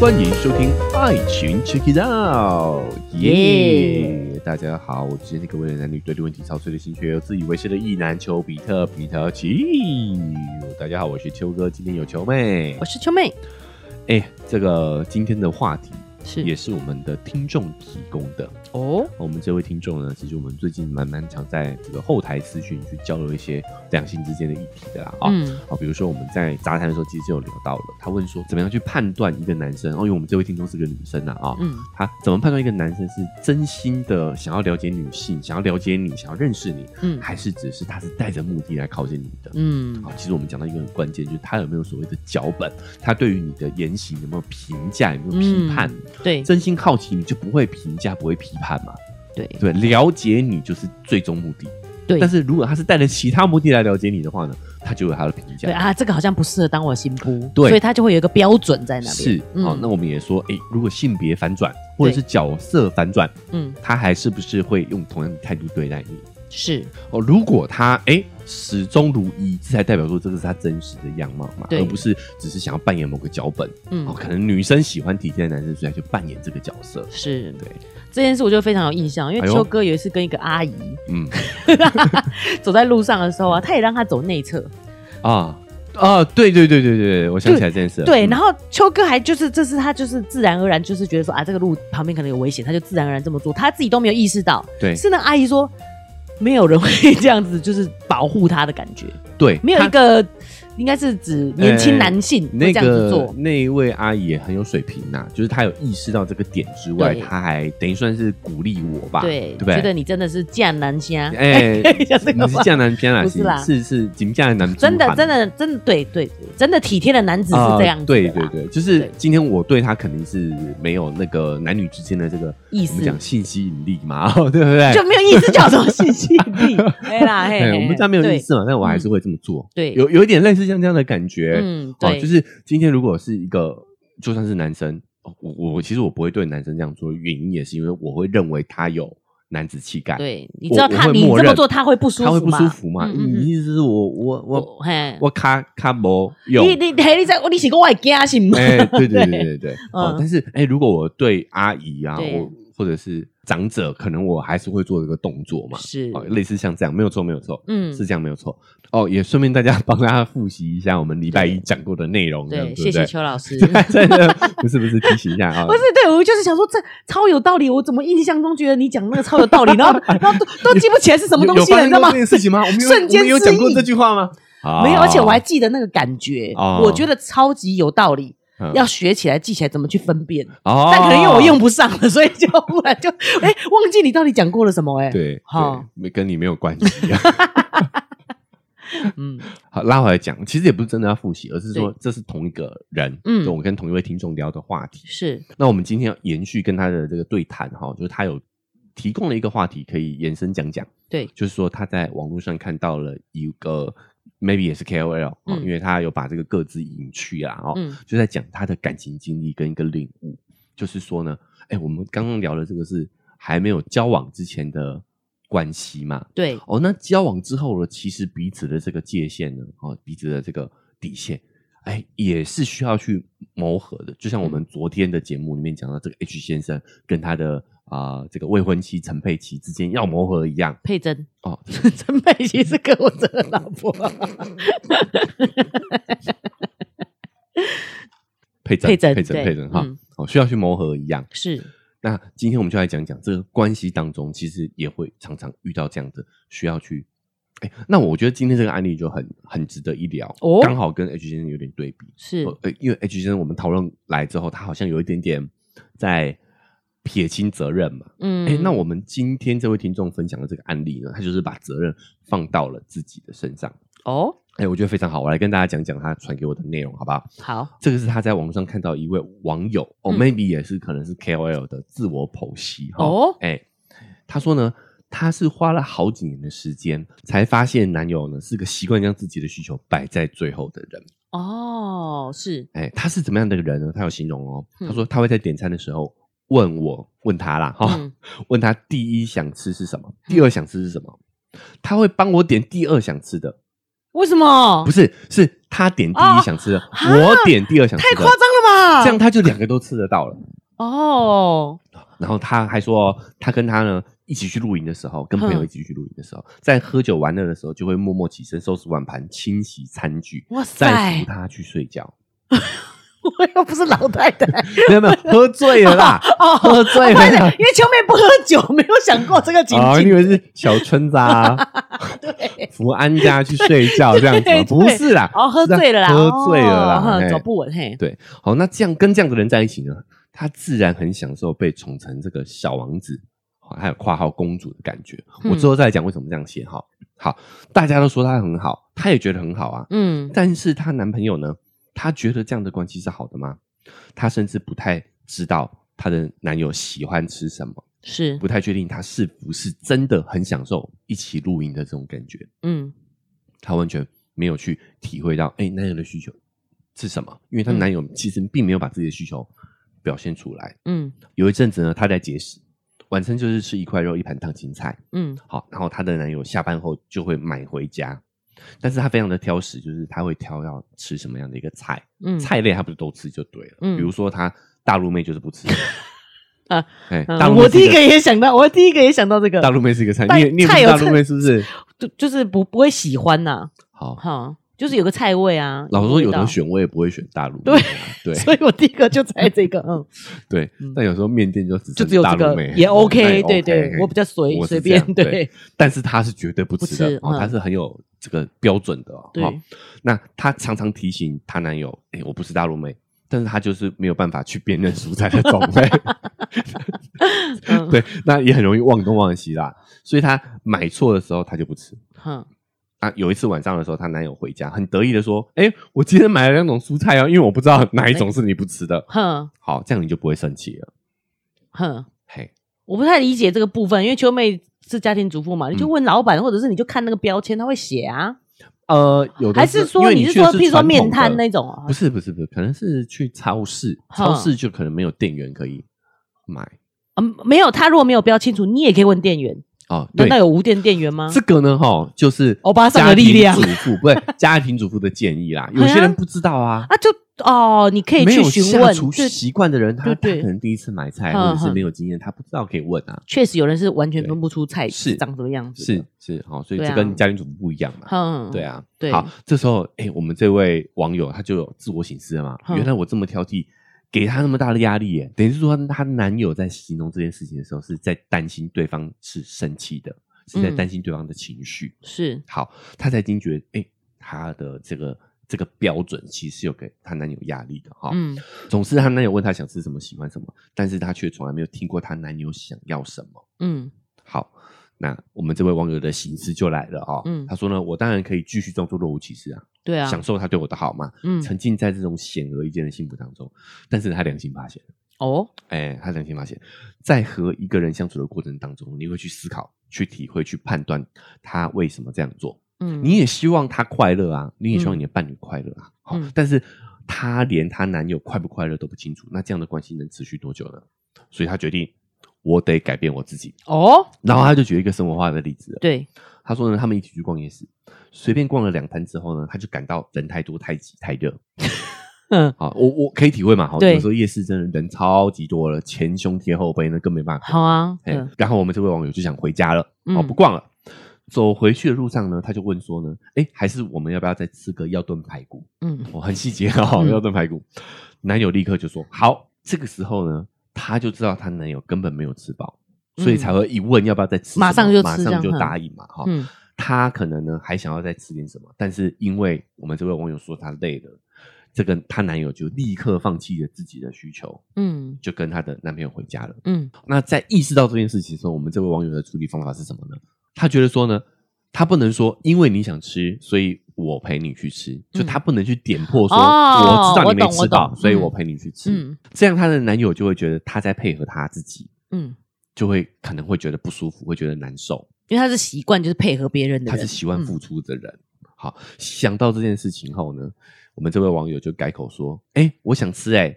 欢迎收听《爱情 Check It Out》，耶！大家好，我是那个为了男女对立问题操碎了心却又自以为是的意男丘比特比特奇。大家好，我是秋哥，今天有秋妹，我是秋妹。哎，这个今天的话题是。也是我们的听众提供的。哦，我们这位听众呢，其实我们最近蛮蛮常在这个后台私讯去交流一些两性之间的议题的啦啊。嗯。啊，比如说我们在杂谈的时候，其实就有聊到了，他问说怎么样去判断一个男生哦，因为我们这位听众是个女生啊啊，嗯。他怎么判断一个男生是真心的想要了解女性，想要了解你，想要认识你，嗯。还是只是他是带着目的来靠近你的？嗯。好，其实我们讲到一个很关键，就是他有没有所谓的脚本，他对于你的言行有没有评价，有没有批判？对真心好奇，你就不会评价，不会批判嘛？对对，了解你就是最终目的。对但是如果他是带着其他目的来了解你的话呢，他就有他的评价。对啊，这个好像不适合当我新妇，对所以他就会有一个标准在那边。是，嗯好、那我们也说，哎，如果性别反转或者是角色反转，嗯他还是不是会用同样的态度对待你？是哦，如果他哎始终如一，这才代表说这个是他真实的样貌嘛，而不是只是想要扮演某个脚本。嗯。哦，可能女生喜欢体贴的男生，所以他就扮演这个角色。是。对，这件事我就非常有印象，因为秋哥有一次跟一个阿姨嗯。走在路上的时候啊，他也让他走内侧，啊。啊，对对对对对，我想起来这件事。对，嗯。然后秋哥还就是这是他就是自然而然就是觉得说啊这个路旁边可能有危险，他就自然而然这么做，他自己都没有意识到。对。是那阿姨说没有人会 这样子，就是保护他的感觉，对，没有一个应该是指年轻男性那个做。那一位阿姨也很有水平呐、就是她有意识到这个点之外，她还等于算是鼓励我吧，对，对不对？觉得你真的是嫁男虾，哎，你是嫁男偏啦，不是啦。是是金嫁男，真的真的真的对对，真的体贴的男子是这样子对对对，就是今天我对他肯定是没有那个男女之间的这个意思。我们讲性吸引力嘛，对不对？就没有意思叫什么信息力，对 啦，嘿哎，嘿我们家没有意思嘛，但我还是会这么做。对。有有一点类似像这样的感觉。嗯，哦，对，就是今天如果是一个就算是男生，哦我我我其实我不会对男生这样做，原因也是因为我会认为他有男子气概，对，你知道他你这么做他会不舒服他会不舒服嘛？嗯嗯嗯你意思是我我我我嘿，我卡卡没用你？你嘿，你在我你是跟我会惊是吗？哎，对对对对对，哦嗯，但是哎，如果我对阿姨啊，对我或者是长者，可能我还是会做一个动作嘛，是哦，类似像这样，没有错，没有错，嗯是这样，没有错。哦，也顺便大家帮大家复习一下我们礼拜一对讲过的内容，对，谢谢邱老师。真的不是不是提醒一下啊，不是，对我就是想说，这超有道理。我怎么印象中觉得你讲那个超有道理，然后 然后都都记不起来是什么东西了，你知道吗事情吗？我们有瞬间有讲过这句话吗？没有，而且我还啊记得那个感觉，哦我觉得超级有道理。嗯。要学起来，记起来怎么去分辨。哦，但可能因为我用不上了，所以就忽然就哎、忘记你到底讲过了什么哎、对，好，没跟你没有关系啊。嗯，好，拉回来讲，其实也不是真的要复习，而是说对。这是同一个人，嗯。就我跟同一位听众聊的话题。是。那我们今天要延续跟他的这个对谈哈，就是他有提供了一个话题可以延伸讲讲，对，就是说他在网络上看到了一个 maybe 也是 KOL 因为他有把这个各自隐去啊哦，嗯。就在讲他的感情经历跟一个领悟，就是说呢，哎，我们刚刚聊的这个是还没有交往之前的关系嘛，对，哦，那交往之后呢，其实彼此的这个界限呢，哦，彼此的这个底线，哎，也是需要去磨合的。就像我们昨天的节目里面讲到，这个 H 先生跟他的啊、这个未婚妻陈佩琪之间要磨合一样佩珍，哦。陈佩琪是柯文哲的老婆，佩珍，佩珍佩珍，对佩珍哈嗯，哦，需要去磨合一样。是那今天我们就来讲讲这个关系当中，其实也会常常遇到这样的需要去。哎，那我觉得今天这个案例就很很值得一聊，哦刚好跟 H 先生有点对比。是因为 H 先生我们讨论来之后，他好像有一点点在撇清责任嘛。嗯哎、那我们今天这位听众分享的这个案例呢，他就是把责任放到了自己的身上。哦哎、我觉得非常好，我来跟大家讲讲他传给我的内容，好不好？好这个是他在网上看到一位网友哦、嗯 m a y b e 也是可能是 KOL 的自我剖析哈。哦哎、他说呢，他是花了好几年的时间，才发现男友呢是个习惯将自己的需求摆在最后的人。哦是哎，他是怎么样的一个人呢？他有形容哦，嗯他说他会在点餐的时候问我，问他啦，哈、嗯 问他第一想吃是什么，第二想吃是什么，他会帮我点第二想吃的，为什么不？是，是他点第哦一想吃的，哈我点第二想吃的，太夸张了吧？这样他就两个都吃得到了。哦，然后他还说，他跟他呢一起去露营的时候，跟朋友一起去露营的时候，在喝酒玩乐的时候，就会默默起身收拾碗盘、清洗餐具，哇再塞扶，他去睡觉。我又不是老太太 没有没有，喝醉了啦，哦，喝醉了啦。因为秋妹不喝酒，没有想过这个情啊，你以景。为是小春子啊？对，扶安家去睡觉这样子不是啦，哦，喝醉了啦，喝醉了啦哦走不稳嘿。对，好，那这样跟这样的人在一起呢，他自然很享受被宠成这个小王子，好还有括号公主的感觉。嗯我之后再讲为什么这样写哈。好，大家都说她很好，她也觉得很好啊。嗯但是她男朋友呢，她觉得这样的关系是好的吗？她甚至不太知道她的男友喜欢吃什么，是不太确定他是不是真的很享受一起露营的这种感觉。嗯她完全没有去体会到，哎、男友的需求是什么？因为她嗯男友其实并没有把自己的需求表现出来。嗯有一阵子呢，她在节食，晚餐就是吃一块肉、一盘烫青菜。嗯好，然后她的男友下班后就会买回家，但是她非常的挑食，就是她会挑要吃什么样的一个菜，嗯，菜类她不是都吃就对了。嗯比如说她大陆妹就是不吃 啊，哎、我第一个也想到，我第一个也想到这个，大陆妹是一个菜，你你大陆妹是不是？就就是不不会喜欢呐，好，哈，就是有个菜味啊。老实说，有味道的选我也不会选大陆妹对啊，对所以我第一个就猜这个，嗯，对嗯，但有时候面店就只就只有这个大陆妹也 OK，对对，我比较随随便对但是他是绝对不吃的哦，不吃嗯他是很有这个标准的哦。对哦那她常常提醒她男友：“哎，我不是大陆妹。”但是她就是没有办法去辨认蔬菜的种类，嗯对，那也很容易忘东忘西啦。所以她买错的时候，她就不吃。哼啊，有一次晚上的时候，她男友回家，很得意的说：“哎，我今天买了两种蔬菜哦，因为我不知道哪一种是你不吃的。哼。好，这样你就不会生气了。哼，嘿，我不太理解这个部分，因为秋妹是家庭主妇嘛，你就嗯。问老板，或者是你就看那个标签，他会写啊，呃，有的还是说你是说譬如说面摊那种啊？不是不是不是，可能是去超市，超市就可能没有店员可以买。嗯，没有，他如果没有标清楚，你也可以问店员，哦。对。难道，有无电电源吗？这个呢，哈，就是欧巴桑的力量。主妇不是 家庭主妇的建议啦。有些人不知道啊，啊，就哦，你可以去询问，习惯的人，他他对。对可能第一次买菜或者是没有经验，他不知道可以问啊。确实有人是完全分不出菜是长什么样子，是是，好，所以这跟家庭主妇不一样嘛。嗯，对，啊，对。好，这时候，哎，我们这位网友他就有自我醒思了嘛，哼原来我这么挑剔，给她那么大的压力耶，等于是说她男友在形容这件事情的时候，是在担心对方是生气的，是在嗯担心对方的情绪。是，好，她才惊觉，哎，她的这个这个标准其实有给她男友压力的哈。嗯总是她男友问她想吃什么、喜欢什么，但是她却从来没有听过她男友想要什么。嗯好，那我们这位网友的心思就来了啊、嗯他说呢，我当然可以继续装作若无其事啊，对啊，享受他对我的好嘛，嗯沉浸在这种显而易见的幸福当中。但是他良心发现，哦，哎，他良心发现，在和一个人相处的过程当中，你会去思考、去体会、去判断他为什么这样做。嗯，你也希望他快乐啊，你也希望你的伴侣快乐啊。好、嗯但是她连她男友快不快乐都不清楚，那这样的关系能持续多久呢？所以她决定，我得改变我自己。哦，然后他就举了一个生活化的例子了，对，他说呢，他们一起去逛夜市，随便逛了两摊之后呢，他就感到人太多、太挤、太热。嗯，好，我我可以体会嘛，好，对有时候夜市真的人超级多了，前胸贴后背，那更没办法。好啊，哎嗯，然后我们这位网友就想回家了，嗯好不逛了。走回去的路上呢，他就问说呢，哎，还是我们要不要再吃个药炖排骨？嗯我、很细节哦，嗯药炖排骨。男友立刻就说好。这个时候呢，她就知道她男友根本没有吃饱，所以才会一问要不要再吃马上就马上就答应嘛，哈、嗯。她可能呢还想要再吃点什么，但是因为我们这位网友说她累了，这个她男友就立刻放弃了自己的需求，嗯。就跟她的男朋友回家了。嗯。那在意识到这件事情的时候，我们这位网友的处理方法是什么呢？他觉得说呢，他不能说因为你想吃，所以我陪你去吃，就他不能去点破说、哦我知道你没吃到，所以我陪你去吃。嗯这样她的男友就会觉得他在配合他自己，嗯，就会可能会觉得不舒服，会觉得难受。因为他是习惯就是配合别人的人，他是喜欢嗯付出的人。好，想到这件事情后呢，我们这位网友就改口说：“哎、我想吃哎、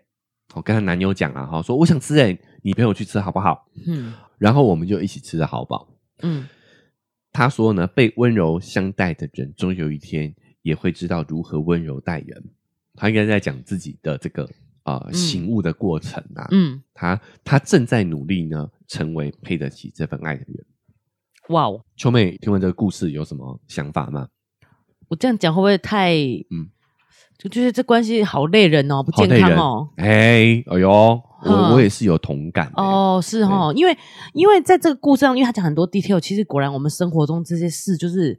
我跟她男友讲啊，哈，说我想吃哎、你陪我去吃好不好？”嗯然后我们就一起吃的好饱。嗯他说呢，被温柔相待的人，终有一天也会知道如何温柔待人。他应该在讲自己的这个啊、呃醒悟的过程啊。嗯，他他正在努力呢，成为配得起这份爱的人。哇哦，秋妹听完这个故事有什么想法吗？我这样讲会不会太嗯嗯？就觉得这关系好累人哦，不健康哦。哎，哎呦，我嗯我也是有同感的哦，是哦，因为因为在这个故事上，因为他讲很多 detail，其实果然我们生活中这些事就是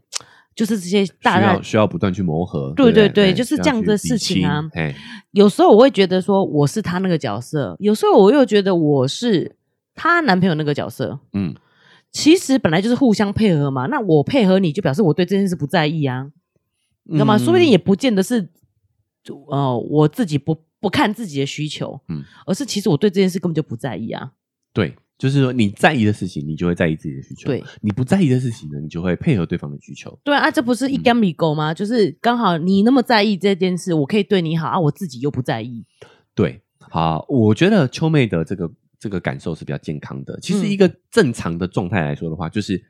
就是这些大大需要需要不断去磨合。对不对对就是这样的事情啊哎，有时候我会觉得说我是他那个角色，有时候我又觉得我是她男朋友那个角色。嗯，其实本来就是互相配合嘛，那我配合你就表示我对这件事不在意啊，你知道吗？嗯说不定也不见得是，就呃，我自己不不看自己的需求，嗯嗯，而是其实我对这件事根本就不在意啊。对，就是说你在意的事情，你就会在意自己的需求；对，你不在意的事情呢，你就会配合对方的需求。对啊，这不是一嗯干米狗吗？就是刚好你那么在意这件事，我可以对你好啊，我自己又不在意。对，好，我觉得秋妹的这个这个感受是比较健康的。其实嗯一个正常的状态来说的话，就是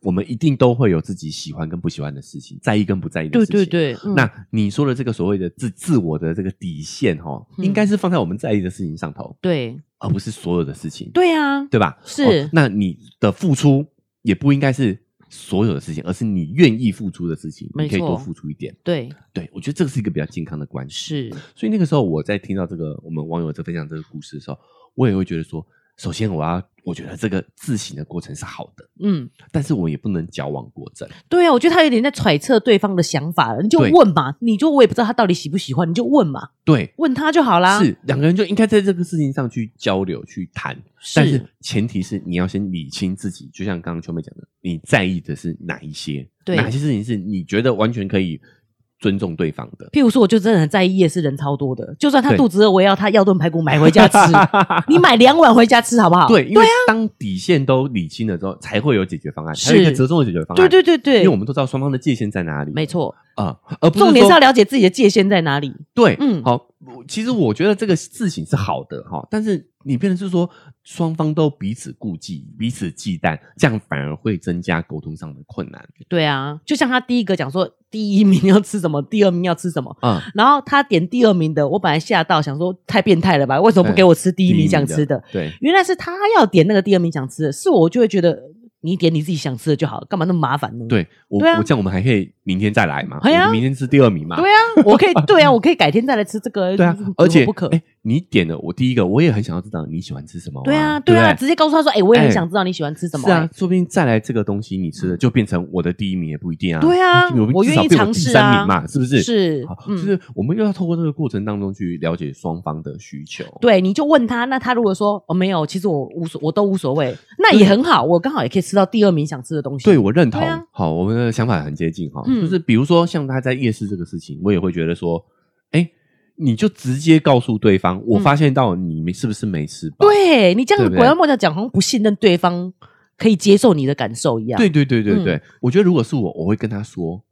我们一定都会有自己喜欢跟不喜欢的事情，在意跟不在意的对事情。对对，嗯那你说的这个所谓的自自我的这个底线哈、哦，嗯应该是放在我们在意的事情上头，对而不是所有的事情，对啊，对吧？是哦那你的付出也不应该是所有的事情，而是你愿意付出的事情，你可以多付出一点。对对我觉得这个是一个比较健康的关系。是，所以那个时候我在听到这个我们网友在分享这个故事的时候，我也会觉得说，首先我要我觉得这个自省的过程是好的，嗯，但是我也不能矫枉过正。对啊，我觉得他有点在揣测对方的想法了，你就对问嘛，你就我也不知道他到底喜不喜欢，你就问嘛，对，问他就好啦。是两个人就应该在这个事情上去交流、去谈，是但是前提是你要先理清自己，就像刚刚秋妹讲的，你在意的是哪一些，对哪些事情是你觉得完全可以尊重对方的。譬如说，我就真的很在意夜市人超多的，就算他肚子饿，我也要他要炖排骨买回家吃。你买两碗回家吃好不好？对，因为当底线都理清了之后，才会有解决方案，才有一个折中的解决方案。对对对对，因为我们都知道双方的界限在哪里，没错，啊、而不是重点是要了解自己的界限在哪里。对，嗯好，我其实我觉得这个事情是好的哈，但是你变成是说双方都彼此顾忌、彼此忌惮，这样反而会增加沟通上的困难。对啊，就像他第一个讲说，第一名要吃什么，第二名要吃什么。嗯，然后他点第二名的，我本来吓到想说太变态了吧？为什么不给我吃第一名想吃的？对，原来是他要点那个第二名想吃的，是我就会觉得你点你自己想吃的就好，干嘛那么麻烦呢？对我对啊我这样我们还可以明天再来嘛，哎呀我们明天吃第二名嘛，对啊，我可以 对啊，我可以改天再来吃这个。对啊而且不可。哎，你点了我第一个，我也很想要知道你喜欢吃什么、对啊，对啊，直接告诉他说，哎，我也很哎想知道你喜欢吃什么。是啊哎，说不定再来这个东西你吃的就变成我的第一名也不一定啊。对啊你我至少变愿意尝试第三啊名嘛，是不是？是好，就嗯，是我们又要透过这个过程当中去了解双方的需求。对，你就问他，那他如果说哦没有，其实我无所，我都无所谓，那也很好，我刚好也可以吃到第二名想吃的东西。对，我认同。啊好，我们的想法很接近哈、嗯就是比如说像他在夜市这个事情，我也会觉得说，哎，你就直接告诉对方，我发现到你们是不是没吃饱？嗯对你这样拐弯抹角讲，好像不信任对方可以接受你的感受一样。对对对对对，嗯我觉得如果是我，我会跟他说，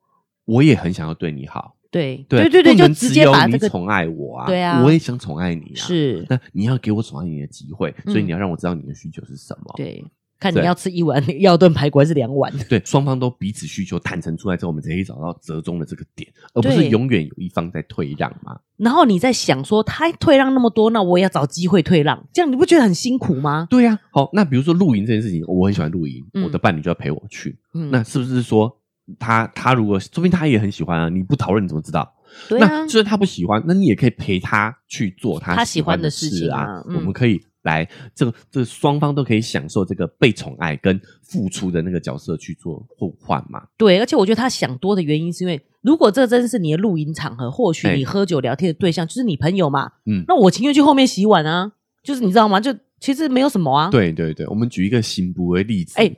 我也很想要对你好。对对对就直接把这个你宠爱我啊，对啊我也想宠爱你啊。，是那你要给我宠爱你的机会，所以嗯你要让我知道你的需求是什么。对，看你要吃一碗 要炖排骨还是两碗。对，双方都彼此需求坦诚出来之后，我们才可以找到折中的这个点，而不是永远有一方在退让嘛。然后你在想说他退让那么多，那我也要找机会退让，这样你不觉得很辛苦吗？对呀、好，那比如说露营这件事情，我很喜欢露营，嗯我的伴侣就要陪我去，嗯，那是不是说他他如果说不定他也很喜欢啊？你不讨论你怎么知道？对啊那，虽然他不喜欢，那你也可以陪他去做他他喜欢的事。情啊嗯我们可以来这个这双方都可以享受这个被宠爱跟付出的那个角色去做互换嘛。对，而且我觉得他想多的原因是因为，如果这真是你的露营场合，或许哎你喝酒聊天的对象就是你朋友嘛，嗯，那我情愿去后面洗碗啊，就是你知道吗？就其实没有什么啊。对对对，我们举一个新不的例子。哎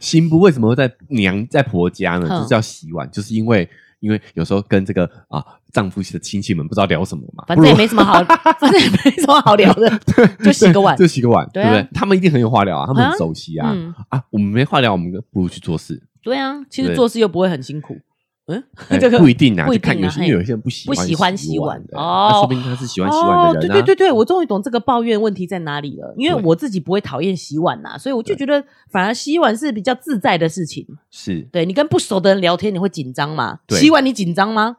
新不为什么会在娘在婆家呢？哼就是要洗碗，就是因为因为有时候跟这个啊丈夫的亲戚们不知道聊什么嘛，反正也没什么好，反正也没什么好聊的，就洗个碗就。洗个碗，对啊对不对？他们一定很有话聊啊，他们啊很熟悉啊嗯啊，我们没话聊，我们不如去做事。对啊，其实做事又不会很辛苦。嗯，哎这个 不一定啊，不一就看定啊嘿有些因为有些人不喜不喜欢洗洗碗的，哦说不定他是喜欢洗碗哦，的人啊。对对对对，我终于懂这个抱怨问题在哪里了。因为我自己不会讨厌洗碗呐、所以我就觉得反而洗碗是比较自在的事情。是对你跟不熟的人聊天，你会紧张吗？对洗碗你紧张吗？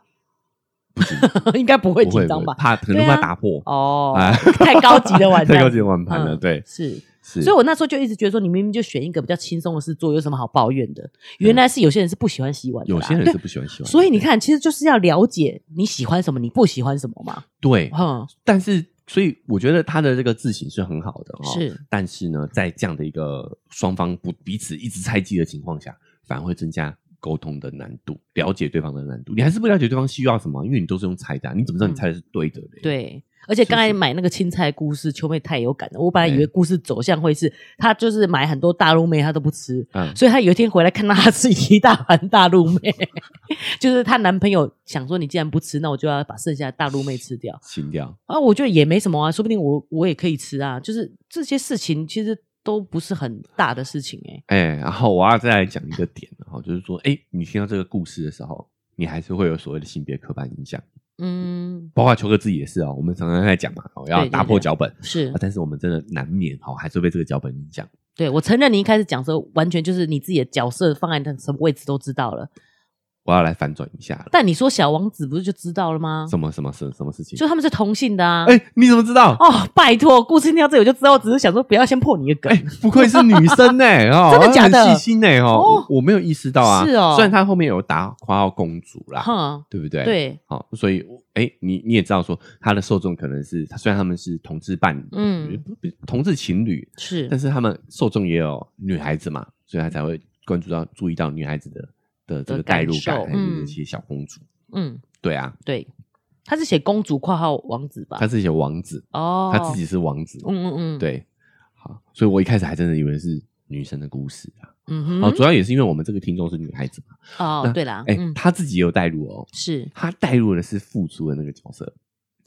应该不会紧张吧？怕可能怕打破，哦，哎 太高级的碗，太高级的碗盘了，嗯对，是。是，所以我那时候就一直觉得说，你明明就选一个比较轻松的事做，有什么好抱怨的？原来是有些人是不喜欢洗碗的有些人是不喜欢洗碗，所以你看，其实就是要了解你喜欢什么，你不喜欢什么嘛。对，嗯，但是所以我觉得他的这个自省是很好的哈，是，但是呢，在这样的一个双方不彼此一直猜忌的情况下，反而会增加沟通的难度，了解对方的难度。你还是不了解对方需要什么，因为你都是用猜的啊、你怎么知道你猜的是对的嘞？对。而且刚才是买那个青菜故事，秋妹太有感了。我本来以为哎故事走向会是，她就是买很多大陆妹，她都不吃，嗯，所以她有一天回来看到她吃一大盘大陆妹，就是她男朋友想说，你既然不吃，那我就要把剩下的大陆妹吃掉。清掉。啊，我觉得也没什么啊，说不定我我也可以吃啊。就是这些事情其实都不是很大的事情哎、哎、然后我要再来讲一个点，哈，就是说，哎、你听到这个故事的时候，你还是会有所谓的性别刻板印象，嗯，包括球哥自己也是哦。我们常常在讲嘛，哦，要打破对脚本，是啊但是我们真的难免哦，还是会被这个脚本影响。对我承认你一开始讲的时候，完全就是你自己的角色放在那什么位置都知道了。我要来反转一下了，但你说小王子不是就知道了吗？什么什么事什么事情？就他们是同性的啊。哎、你怎么知道？哦，拜托，故事听到这里我就知道，我只是想说不要先破你的梗。哎、不愧是女生呢、哦，真的假的很细心呢、哦，哦我我没有意识到啊。是哦虽然他后面有打夸号公主啦，哼，对不对？，对，好、所以哎、你你也知道说他的受众可能是，虽然他们是同志伴侣，嗯同志情侣，是但是他们受众也有女孩子嘛，所以他才会关注到注意到女孩子的的这的个代入感，还有嗯这些小公主。嗯，对啊，对，他是写公主（括号王子）吧？他是写王子，哦，他自己是王子，嗯嗯嗯，，对，好，所以我一开始还真的以为是女生的故事啊。嗯哦，哼，主要也是因为我们这个听众是女孩子嘛。哦，那对啦，哎、嗯，她自己也有代入哦，是，她代入的是付出的那个角色。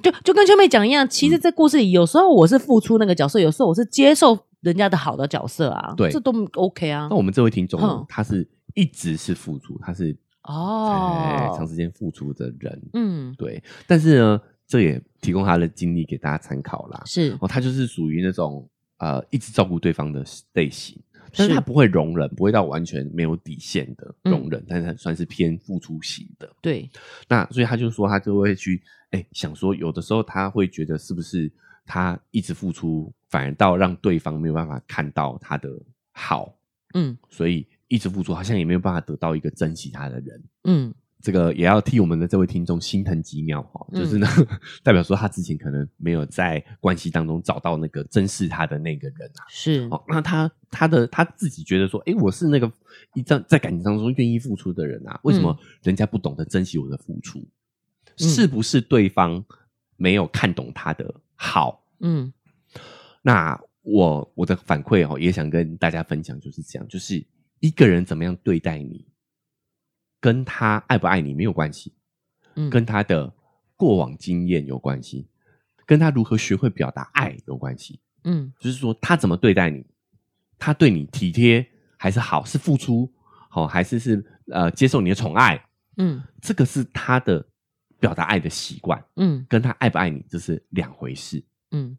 就就跟秋妹讲一样，其实，嗯在故事里，有时候我是付出那个角色，有时候我是接受人家的好的角色啊，对这都 OK 啊那。我们这位听众他是一直是付出，他是哦长哦，时间付出的人，嗯，对。但是呢，这也提供他的经历给大家参考啦。是哦，他就是属于那种呃一直照顾对方的类型，但是是他不会容忍，不会到完全没有底线的嗯容忍，但是他算是偏付出型的。对，那所以他就说，他就会去哎、想说，有的时候他会觉得是不是他一直付出，反而到让对方没有办法看到他的好，嗯所以一直付出好像也没有办法得到一个珍惜他的人。嗯，这个也要替我们的这位听众心疼几秒哈，就是呢，代表说他之前可能没有在关系当中找到那个珍视他的那个人啊。是，哦，那他他的他自己觉得说，诶，我是那个一张在感情当中愿意付出的人啊，为什么人家不懂得珍惜我的付出？嗯是不是对方没有看懂他的好？嗯那我我的反馈哦，也想跟大家分享，就是这样，就是一个人怎么样对待你，跟他爱不爱你没有关系，嗯，跟他的过往经验有关系，跟他如何学会表达爱有关系。嗯。就是说，他怎么对待你，他对你体贴还是好，是付出好、还是是呃接受你的宠爱，嗯。这个是他的表达爱的习惯，嗯。跟他爱不爱你这是两回事。嗯，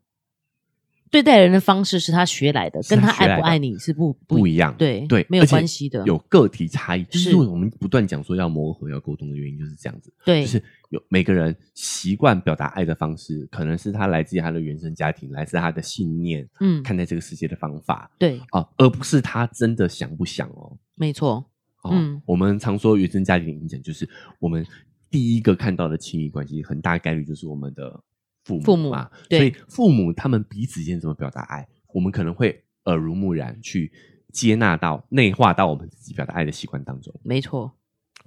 对待人的方式是他学来的，跟他爱不爱你是不不一样，对对，没有关系的。有个体差异。就是。我们不断讲说要磨合、要沟通的原因，就是这样子。对，就是有每个人习惯表达爱的方式，可能是他来自于他的原生家庭，来自他的信念，嗯。看待这个世界的方法对，啊，而不是他真的想不想哦。没错，哦，嗯。我们常说原生家庭的影响，就是我们第一个看到的亲密关系，很大概率就是我们的父母父母嘛。对。所以父母他们彼此间怎么表达爱，我们可能会耳濡目染去接纳到、内化到我们自己表达爱的习惯当中，没错，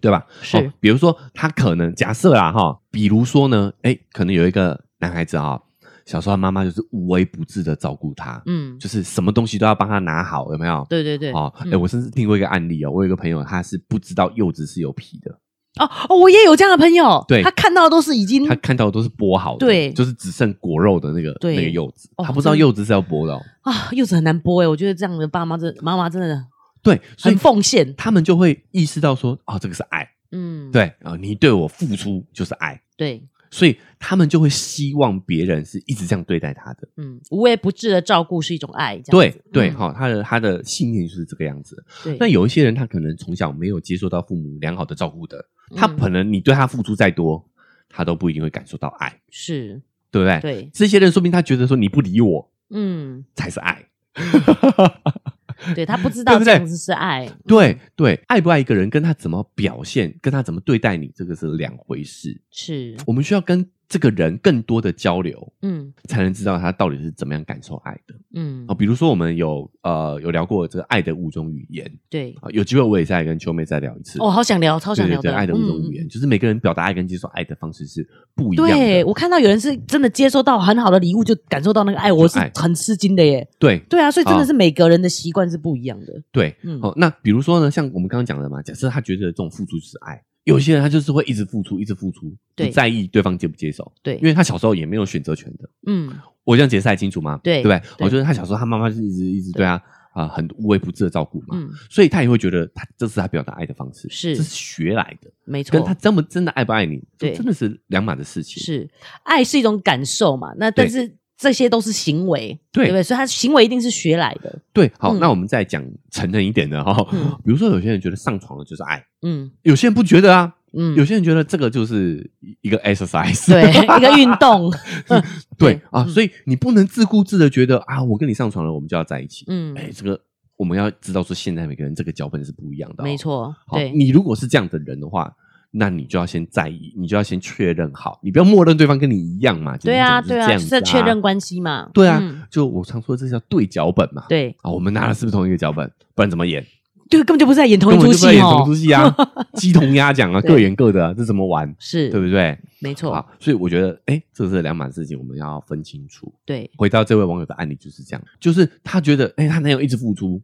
对吧？是。哦比如说他可能假设啦哈，比如说呢，哎，可能有一个男孩子啊、小时候他妈妈就是无微不至的照顾他，嗯，就是什么东西都要帮他拿好，有没有？对对对，哦，哎、嗯。我甚至听过一个案例哦，我有一个朋友，他是不知道柚子是有皮的，哦哦，我也有这样的朋友，对他看到的都是已经他看到的都是剥好的，对就是只剩果肉的那个对那个柚子，哦他不知道柚子是要剥的、哦，啊，柚子很难剥哎，我觉得这样的爸妈真妈妈真的对，所以很奉献，他们就会意识到说，哦，这个是爱，嗯，对啊、你对我付出就是爱，对，所以他们就会希望别人是一直这样对待他的。嗯，无微不至的照顾是一种爱，这样子对对，嗯好、他的他的信念就是这个样子。对，那有一些人，他可能从小没有接受到父母良好的照顾的，他嗯可能你对他付出再多，他都不一定会感受到爱，是，对不对？对，这些人说明他觉得说你不理我嗯，才是爱。对他不知道这样子是爱，对对，爱不爱一个人，跟他怎么表现，跟他怎么对待你，这个是两回事。是，我们需要跟这个人更多的交流，嗯。才能知道他到底是怎么样感受爱的。嗯。啊、，比如说，我们有呃有聊过这个爱的五种语言。对，啊、有机会我也再跟秋妹再聊一次。哦，好想聊，超想聊的，对对对，爱的五种嗯语言，就是每个人表达爱跟接受爱的方式是不一样的。对我看到有人是真的接收到很好的礼物，就感受到那个爱，我是很吃惊的耶。对。对啊，所以真的啊。是每个人的习惯是不一样的。对，嗯。哦，那比如说呢，像我们刚刚讲的嘛，假设他觉得这种付出就是爱，有些人他就是会一直付出，一直付出，对不在意对方接不接受，对因为他小时候也没有选择权的。嗯，我这样解释还清楚吗？对对不对？对我觉得他小时候他妈妈是一直一直对他啊、很无微不至的照顾嘛，嗯所以他也会觉得他这是他表达爱的方式，是这是学来的，没错，跟他真不真的爱不爱你，这对真的是两码的事情。是爱是一种感受嘛，那但对是这些都是行为，对。对不对？所以他行为一定是学来的。对，好，嗯。那我们再讲成人一点的哈、嗯。比如说有些人觉得上床了就是爱，嗯。有些人不觉得啊，嗯，有些人觉得这个就是一个 exercise，对 一个运动，对对。啊，嗯。所以你不能自顾自的觉得啊，我跟你上床了，我们就要在一起。嗯，哎，这个我们要知道说，现在每个人这个脚本是不一样的、哦。没。错，好，对，你如果是这样的人的话，那你就要先在意，你就要先确认好，你不要默认对方跟你一样嘛。对啊，对啊，是在确认关系嘛。对啊，嗯就我常说这叫对脚本嘛。对啊，我们拿的是不是同一个脚本？不然怎么演？对，根本就不是在演同一出戏哦演同出。戏啊，鸡同鸭讲啊，各演各的、啊，这怎么玩？是，对不对？没错，好，所以我觉得，哎，这是两码事情，我们要分清楚。对，回到这位网友的案例就是这样，就是他觉得，哎，她男友一直付出，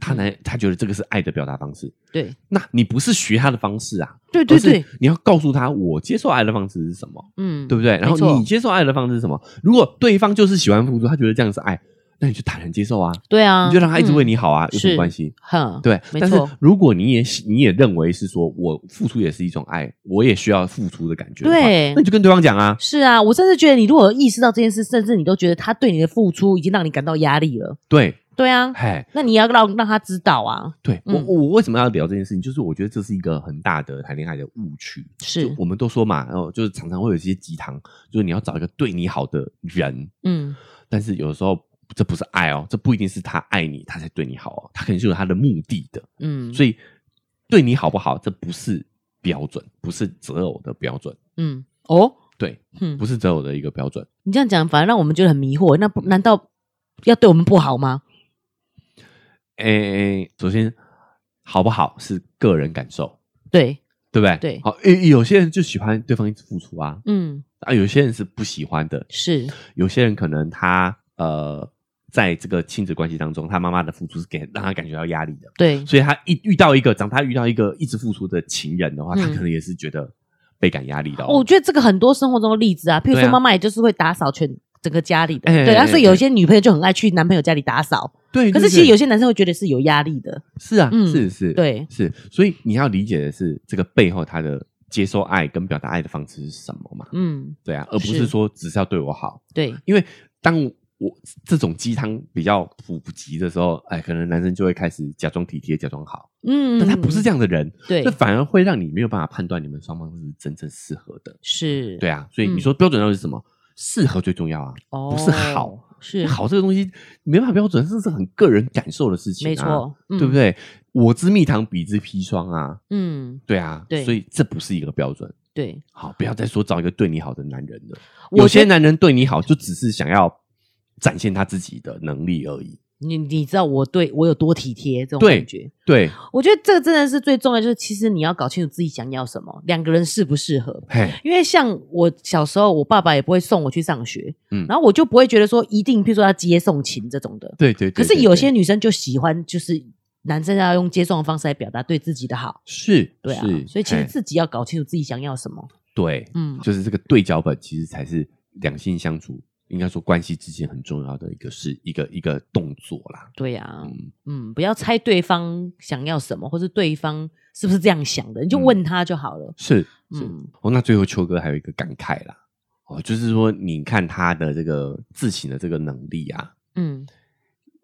她嗯他觉得这个是爱的表达方式。对，那你不是学他的方式啊，对对对，你要告诉他我接受爱的方式是什么，嗯，对不对？然后你接受爱的方式是什么？如果对方就是喜欢付出，他觉得这样是爱，那你就坦然接受啊，对啊，你就让他一直为嗯你好啊，有什么关系？哼，对，但是如果你也你也认为是说我付出也是一种爱，我也需要付出的感觉的，对那你就跟对方讲啊，是啊，我甚至觉得你如果意识到这件事，甚至你都觉得他对你的付出已经让你感到压力了。对，对啊，嘿，那你要让让他知道啊，对我嗯我我为什么要聊这件事情？就是我觉得这是一个很大的谈恋爱的误区。是，我们都说嘛，然后就是常常会有一些鸡汤，就是你要找一个对你好的人，嗯，但是有的时候这不是爱哦，这不一定是他爱你，他才对你好哦，他肯定是有他的目的的。嗯，所以对你好不好，这不是标准，不是择偶的标准，嗯，哦，对，嗯不，是择偶的一个标准。你这样讲，反而让我们觉得很迷惑。那不难道要对我们不好吗？诶，首先好不好是个人感受，对，对不对？对。好，有有些人就喜欢对方一直付出啊，嗯，啊，有些人是不喜欢的，是，有些人可能他呃，在这个亲子关系当中，他妈妈的付出是给让他感觉到压力的，对，所以他一遇到一个长他遇到一个一直付出的情人的话，嗯他可能也是觉得倍感压力的、我觉得这个很多生活中的例子啊，譬如说妈妈也就是会打扫全整个家里的，哎对啊，哎所以有一些女朋友就很爱去男朋友家里打扫，对，可是其实有些男生会觉得是有压力的，是啊，嗯是是，对。是，所以你要理解的是这个背后他的接受爱跟表达爱的方式是什么嘛？嗯，对啊，而不是是说只是要对我好，对，因为当我这种鸡汤比较普及的时候，哎，可能男生就会开始假装体贴、假装好，嗯，但他不是这样的人，对。这，反而会让你没有办法判断你们双方是真正适合的。是，对啊，所以嗯你说标准到底是什么？适合最重要啊，哦，不是好。是好这个东西没办法标准，这是很个人感受的事情、啊，没错，嗯对不？对？我之蜜糖，彼之砒霜啊，嗯，对啊，对所以这不是一个标准。对，好，不要再说找一个对你好的男人了。有些男人对你好，就只是想要展现他自己的能力而已。你你知道我对我有多体贴这种感觉，对，我觉得这个真的是最重要，就是其实你要搞清楚自己想要什么，两个人适不适合。嘿，因为像我小时候，我爸爸也不会送我去上学，嗯然后我就不会觉得说一定，譬如说要接送情这种的。对对对。可是有些女生就喜欢，就是男生要用接送的方式来表达对自己的好，是，对啊是，所以其实自己要搞清楚自己想要什么。对，嗯，就是这个对脚本，其实才是两性相处应该说关系之间很重要的一个是一个一个动作啦。对呀、嗯，嗯，不要猜对方想要什么，或是对方是不是这样想的，你就问他就好了。是是。嗯哦，那最后秋哥还有一个感慨啦，哦，就是说你看他的这个自省的这个能力啊，嗯，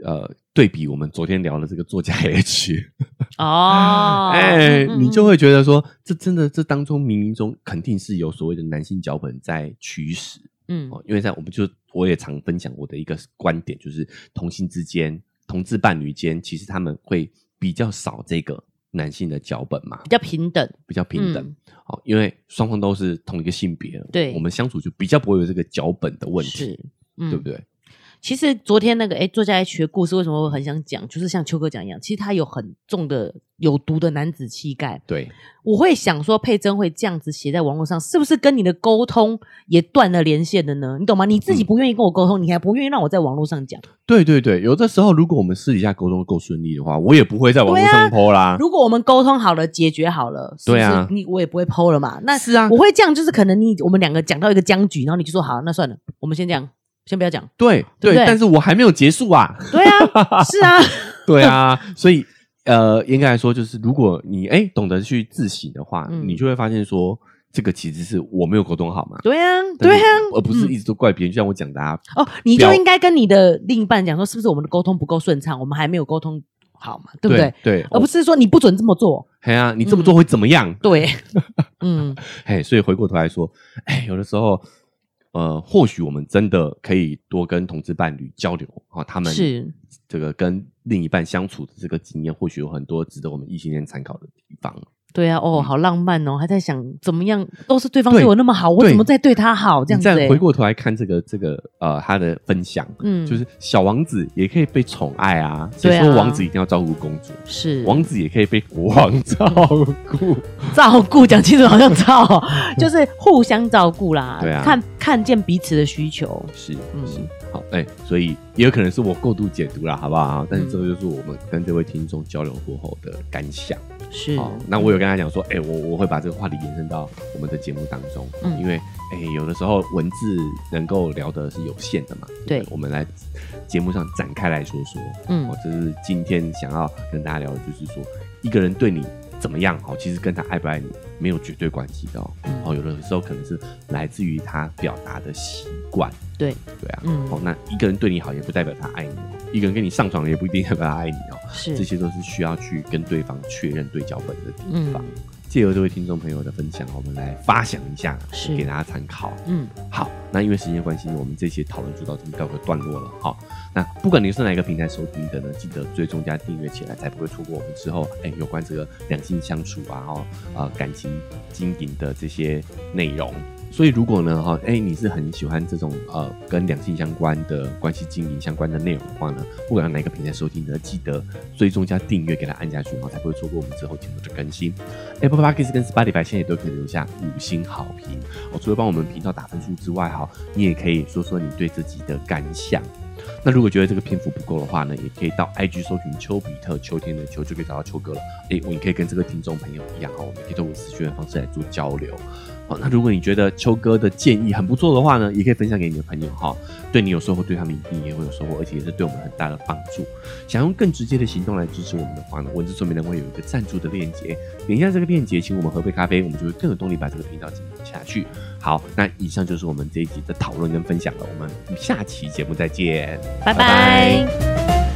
呃，对比我们昨天聊的这个作家 H，哦，哎、嗯你就，会觉得说，这真的这当中冥冥中肯定是有所谓的男性脚本在驱使嗯因为在我们就我也常分享我的一个观点，就是同性之间、同志伴侣间，其实他们会比较少这个男性的脚本嘛比，较平等，比较平等。嗯哦，因为双方都是同一个性别，对我们相处就比较不会有这个脚本的问题，嗯对不对？其实昨天那个哎，作家 H 的故事，为什么我很想讲？就是像秋哥讲一样，其实他有很重的有毒的男子气概。对，我会想说，佩珍会这样子写在网络上，是不是跟你的沟通也断了连线的呢？你懂吗？你自己嗯不愿意跟我沟通，你还不愿意让我在网络上讲。对对对，有的时候如果我们私底下沟通够顺利的话，我也不会在网络上 PO 啦。如果我们沟通好了，解决好了，是不是对啊你我也不会 PO 了嘛。那是啊我会这样，就是可能你我们两个讲到一个僵局，然后你就说好，那算了，我们先这样，先不要讲。对对但是我还没有结束啊。对啊，是啊，对啊，所以呃，应该来说，就是如果你哎懂得去自省的话，嗯你就会发现说，这个其实是我没有沟通好嘛。对啊，对啊，而不是一直都怪别人。就像我讲的啊，哦，你就表应该跟你的另一半讲说，是不是我们的沟通不够顺畅，我们还没有沟通好嘛，对不对？对，而不是说你不准这么做。嘿啊，你这么做会怎么样？对，嗯，嘿，所以回过头来说，哎，有的时候。呃，或许我们真的可以多跟同志伴侣交流啊、他们是这个跟另一半相处的这个经验，或许有很多值得我们异性恋参考的地方。对啊，哦，好浪漫哦，还在想怎么样，都是对方嗯对对我那么好，我怎么在对他好这样你子、欸？再回过头来看这个这个呃他的分享，嗯就是小王子也可以被宠爱啊。对啊谁说王子一定要照顾公主？是王子也可以被国王照顾。照顾，讲清楚好像照，就是互相照顾啦。对啊看看见彼此的需求。是嗯是好哎、所以也有可能是我过度解读了，好不好？但是嗯这个就是我们跟这位听众交流过后的感想。是，好，那我有跟他讲说，哎、我我会把这个话题延伸到我们的节目当中，嗯。因为哎、有的时候文字能够聊的是有限的嘛，对。我们来节目上展开来说说，嗯。哦，这是今天想要跟大家聊的，就是说一个人对你怎么样，哦，其实跟他爱不爱你没有绝对关系的哦，嗯。哦，有的时候可能是来自于他表达的习惯，对，对啊，嗯。哦，那一个人对你好也不代表他爱你哦，一个人跟你上床也不一定代表他爱你哦，是。这些都是需要去跟对方确认对脚本的地方。嗯。借由这位听众朋友的分享，我们来发想一下，是。给大家参考。嗯，好，那因为时间关系呢，我们这期讨论就到这边告个段落了。好，那不管你是哪个平台收听的呢，记得追踪加订阅起来，才不会错过我们之后哎有关这个两性相处啊，哦呃感情经营的这些内容。所以如果呢哈，哎你是很喜欢这种呃跟两性相关的关系经营相关的内容的话呢，不管哪个平台收听的，记得追踪加订阅给它按下去，然后才不会错过我们之后节目的更新。Apple Podcast 跟 Spotify 现在也都可以留下五星好评哦。除了帮我们频道打分数之外，哈，你也可以说说你对自己的感想。那如果觉得这个篇幅不够的话呢，也可以到 IG 搜寻丘比特秋天的秋，就可以找到秋哥了。诶，我也可以跟这个听众朋友一样哈，我们可以透过私讯的方式来做交流。好，那如果你觉得秋哥的建议很不错的话呢，也可以分享给你的朋友哈，对你有收获，对他们一定也会有收获，而且也是对我们很大的帮助。想用更直接的行动来支持我们的话呢，文字说明栏会有一个赞助的链接，点一下这个链接，请我们喝杯咖啡，我们就会更有动力把这个频道经营下去。好，那以上就是我们这一集的讨论跟分享了，我们下期节目再见，拜拜